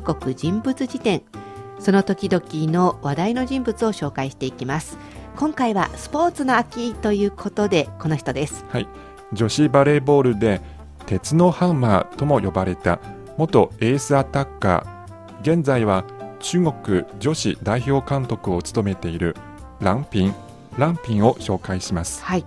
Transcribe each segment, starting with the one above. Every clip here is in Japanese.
中国人物辞典。その時々の話題の人物を紹介していきます。今回はスポーツの秋ということでこの人です。はい。女子バレーボールで鉄のハンマーとも呼ばれた元エースアタッカー現在は中国女子代表監督を務めているランピン。ランピンを紹介します。はい。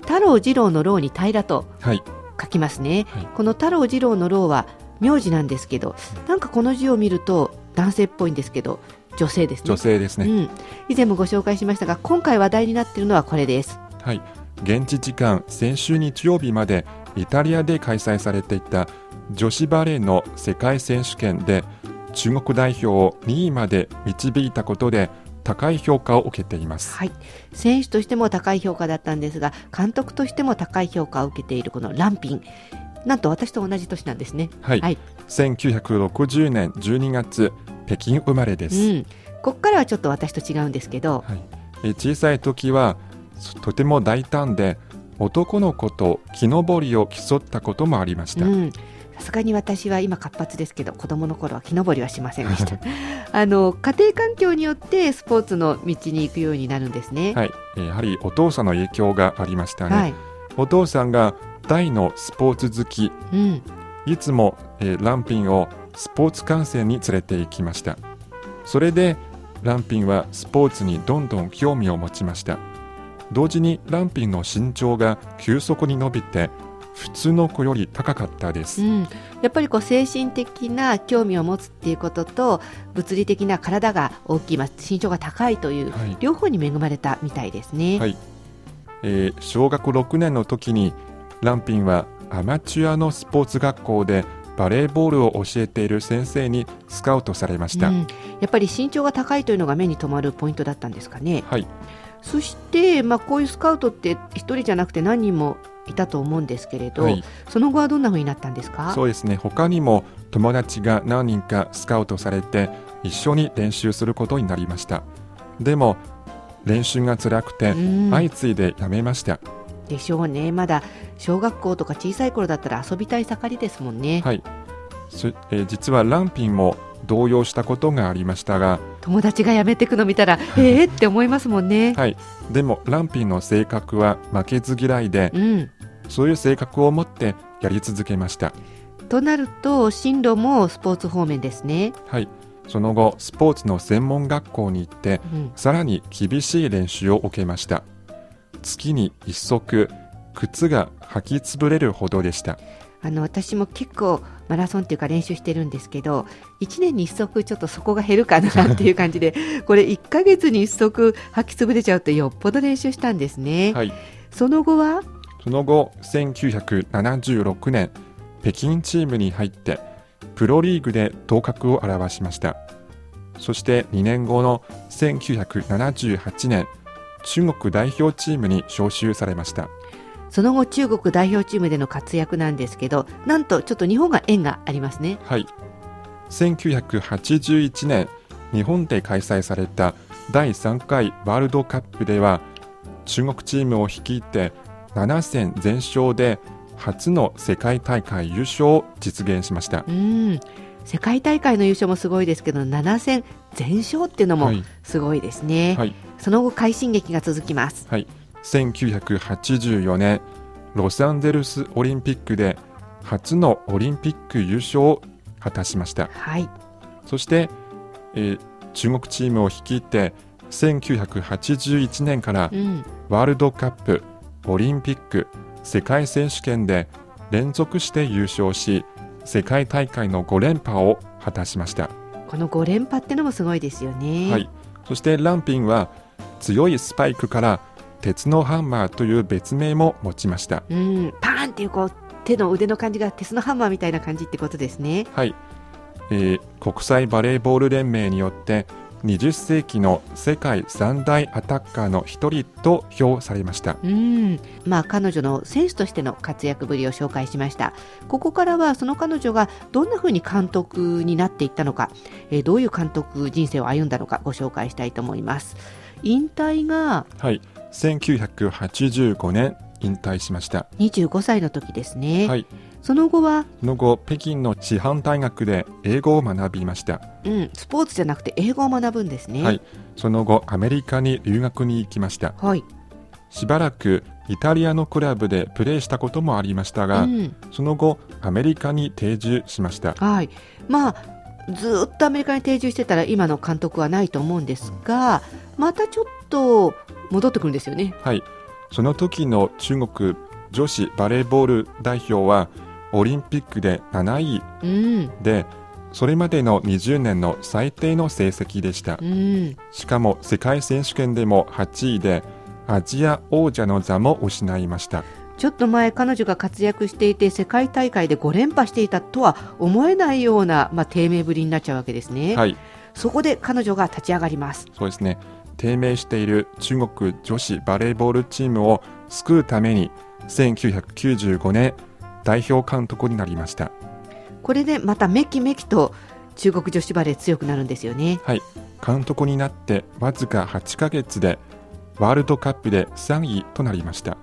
太郎次郎の郎に平とはい。書きますね、はい。この太郎次郎の郎は名字なんですけどなんかこの字を見ると男性っぽいんですけど女性ですね。女性ですね、うん、以前もご紹介しましたが今回話題になっているのはこれです。はい。現地時間先週日曜日までイタリアで開催されていた女子バレーの世界選手権で中国代表を2位まで導いたことで高い評価を受けています。はい。選手としても高い評価だったんですが監督としても高い評価を受けているこのランピンなんと私と同じ年なんですね。はい、はい。1960年12月北京生まれです、うん。ここからはちょっと私と違うんですけど。はい、え小さい時はそとても大胆で男の子と木登りを競ったこともありました、うん。さすがに私は今活発ですけど子供の頃は木登りはしませんでした。あの家庭環境によってスポーツの道に行くようになるんですね。はい、えーやはりお父さんの影響がありましたね、はい、お父さんが大のスポーツ好き。うん、いつも、えーランピンをスポーツ観戦に連れて行きました。それでランピンはスポーツにどんどん興味を持ちました。同時にランピンの身長が急速に伸びて普通の子より高かったです、うん、やっぱりこう精神的な興味を持つっていうことと物理的な体が大きい、まあ、身長が高いというはい。両方に恵まれたみたいですね。はい。えー小学6年の時にランピンはアマチュアのスポーツ学校でバレーボールを教えている先生にスカウトされました、うん、やっぱり身長が高いというのが目に留まるポイントだったんですかね。はい。そして、まあ、こういうスカウトって一人じゃなくて何人もいたと思うんですけれど、はい。その後はどんな風になったんですか？そうですね。他にも友達が何人かスカウトされて一緒に練習することになりました。でも練習が辛くてうん。相次いでやめました、でしょうねまだ小学校とか小さい頃だったら遊びたい盛りですもんね、はいそえー実はランピンも動揺したことがありましたが、友達が辞めてくの見たら ええって思いますもんね。はい、でもランピンの性格は負けず嫌いでうんそういう性格を持ってやり続けました。となると進路もスポーツ方面ですね。はい。その後、スポーツの専門学校に行って、うんさらに厳しい練習を受けました。月に一足、靴が履き潰れるほどでした。あの私も結構マラソンっていうか練習してるんですけど1年に1足ちょっとそこが減るかなっていう感じで これ1ヶ月に1足履き潰れちゃうとよっぽど練習したんですね、はい。その後は？その後、1976年、北京チームに入って、プロリーグで頭角を現しました。そして2年後の1978年、中国代表チームに招集されました。その後中国代表チームでの活躍なんですけどなんとちょっと日本が縁がありますねはい。1981年、日本で開催された第3回ワールドカップでは、中国チームを率いて7戦全勝で初の世界大会優勝を実現しました。うん世界大会の優勝もすごいですけど7戦全勝っていうのもはいすごいですね、はい。その後快進撃が続きます。はい、1984年ロサンゼルスオリンピックで初のオリンピック優勝を果たしました。はい。そして、えー中国チームを率いて1981年からうん。ワールドカップオリンピック世界選手権で連続して優勝し世界大会の5連覇を果たしました、この5連覇ってのもすごいですよね。はい、そしてランピンは強いスパイクから鉄のハンマーという別名も持ちましたうん、パーンっていうこう手の腕の感じが鉄のハンマーみたいな感じってことですね。はい、えー国際バレーボール連盟によって20世紀の世界三大アタッカーの一人と評されましたうん、まあ彼女の選手としての活躍ぶりを紹介しました。ここからはその彼女がどんな風に監督になっていったのか、えーどういう監督人生を歩んだのかご紹介したいと思います。引退がはい1985年引退しました25歳の時ですね。はいその後は、その後北京の師範大学で英語を学びましたうん、スポーツじゃなくて英語を学ぶんですね。はい。その後アメリカに留学に行きましたはい。しばらくイタリアのクラブでプレーしたこともありましたが、うん、その後アメリカに定住しましたはい。まあ、ずーっとアメリカに定住してたら今の監督はないと思うんですが、またちょっと戻ってくるんですよね。はいその時の中国女子バレーボール代表はオリンピックで7位うん。でそれまでの20年の最低の成績でしたうん。しかも世界選手権でも8位でアジア王者の座も失いましたちょっと前彼女が活躍していて世界大会で5連覇していたとは思えないような、まあ、低迷ぶりになっちゃうわけですね、はい。そこで彼女が立ち上がります。そうですね。低迷している中国女子バレーボールチームを救うために1995年代表監督になりました。これでまためきめきと中国女子バレー強くなるんですよね。はい。監督になってわずか8ヶ月でワールドカップで3位となりました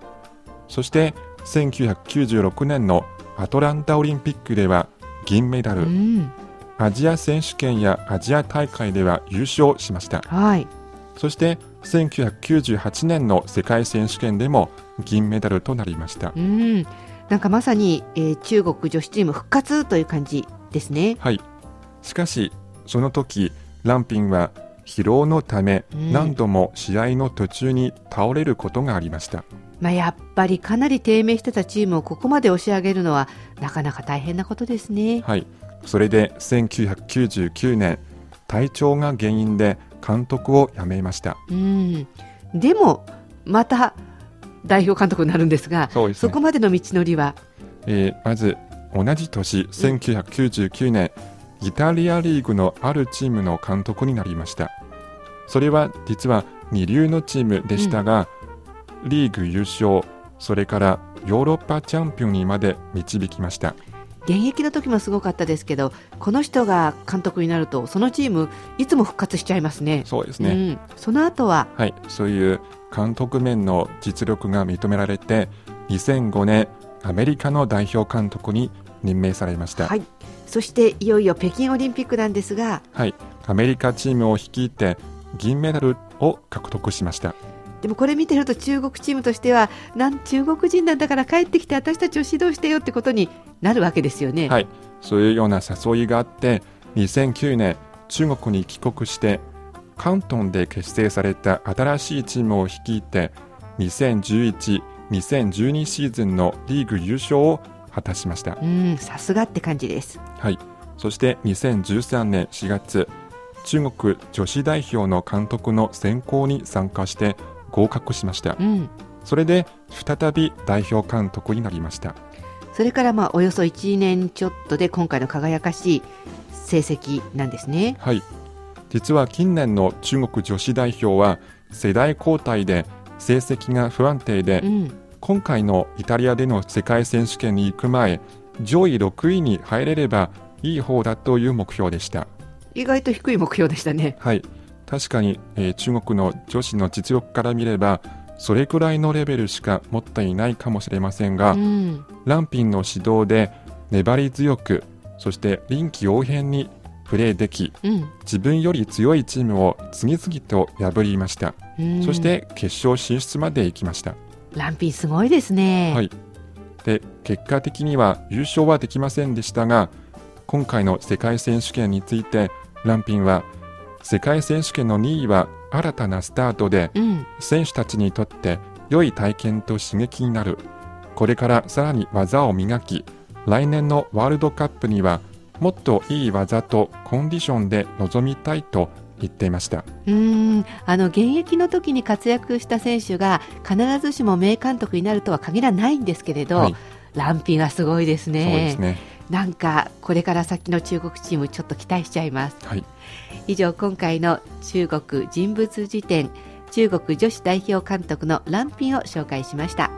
そして1996年のアトランタオリンピックでは銀メダル、うん。アジア選手権やアジア大会では優勝しました。はい。そして1998年の世界選手権でも銀メダルとなりました。うん。なんかまさに、えー中国女子チーム復活という感じですね。はい。しかしその時ランピンは疲労のためうん。何度も試合の途中に倒れることがありました、まあ、やっぱりかなり低迷してたチームをここまで押し上げるのはなかなか大変なことですね。はい。それで1999年体調が原因で監督を辞めました。うん、でもまた代表監督になるんですがそうですね。そこまでの道のりは、えーまず同じ年1999年イタリアリーグのあるチームの監督になりました。それは実は二流のチームでしたが、リーグ優勝それからヨーロッパチャンピオンにまで導きました。現役の時もすごかったですけどこの人が監督になるとそのチームいつも復活しちゃいますね。そうですね、うん、その後ははい。そういう監督面の実力が認められて2005年アメリカの代表監督に任命されました、はい、そしていよいよ北京オリンピックなんですがはい、アメリカチームを率いて銀メダルを獲得しましたでもこれ見てると中国チームとしてはなん中国人なんだから帰ってきて私たちを指導してよってことになるわけですよね。はいそういうような誘いがあって2009年中国に帰国して関東で結成された新しいチームを率いて2011-2012シーズンのリーグ優勝を果たしましたうんさすがって感じです。はい、そして2013年4月中国女子代表の監督の選考に参加して合格しました。うん。それで再び代表監督になりました。それからまあおよそ1年ちょっとで今回の輝かしい成績なんですね。はい。実は近年の中国女子代表は世代交代で成績が不安定で、うん、今回のイタリアでの世界選手権に行く前上位6位に入れればいい方だという目標でした。意外と低い目標でしたね。はい確かに、えー中国の女子の実力から見ればそれくらいのレベルしか持っていないかもしれませんが、うん、ランピンの指導で粘り強くそして臨機応変にプレーできうん、自分より強いチームを次々と破りました、うん。そして決勝進出まで行きました、ランピンすごいですね。はい。で結果的には優勝はできませんでしたが今回の世界選手権についてランピンは世界選手権の2位は新たなスタートでうん、選手たちにとって良い体験と刺激になる。これからさらに技を磨き来年のワールドカップにはもっといい技とコンディションで臨みたいと言っていました。うん、あの現役の時に活躍した選手が必ずしも名監督になるとは限らないんですけれど、はい。ランピンはすごいですそうねですねなんかこれから先の中国チームちょっと期待しちゃいます。はい。以上今回の中国人物辞典中国女子代表監督のランピンを紹介しました